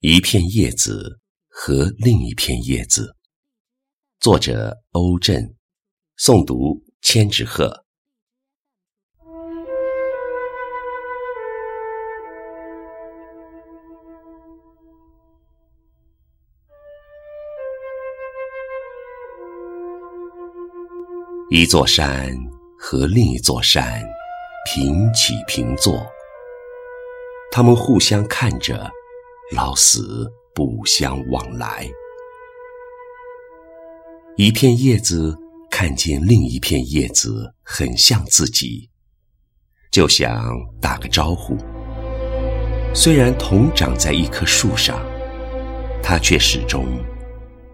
一片叶子和另一片叶子，作者欧震，诵读千纸鹤。一座山和另一座山平起平坐，他们互相看着。老死不相往来。一片叶子看见另一片叶子很像自己，就想打个招呼。虽然同长在一棵树上，它却始终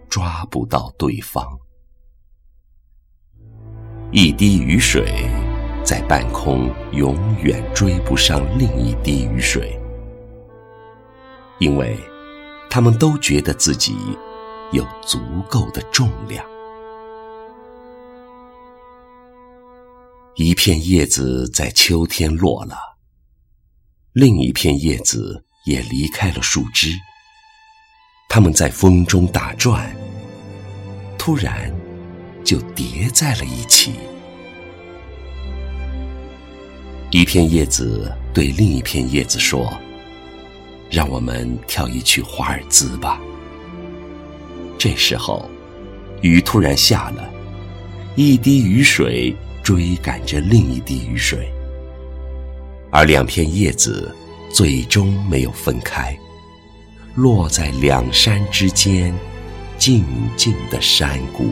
抓不到对方。一滴雨水在半空永远追不上另一滴雨水。因为，他们都觉得自己有足够的重量。一片叶子在秋天落了，另一片叶子也离开了树枝。它们在风中打转，突然就叠在了一起。一片叶子对另一片叶子说。让我们跳一曲华尔兹吧。这时候，雨突然下了，一滴雨水追赶着另一滴雨水，而两片叶子最终没有分开，落在两山之间静静的山谷。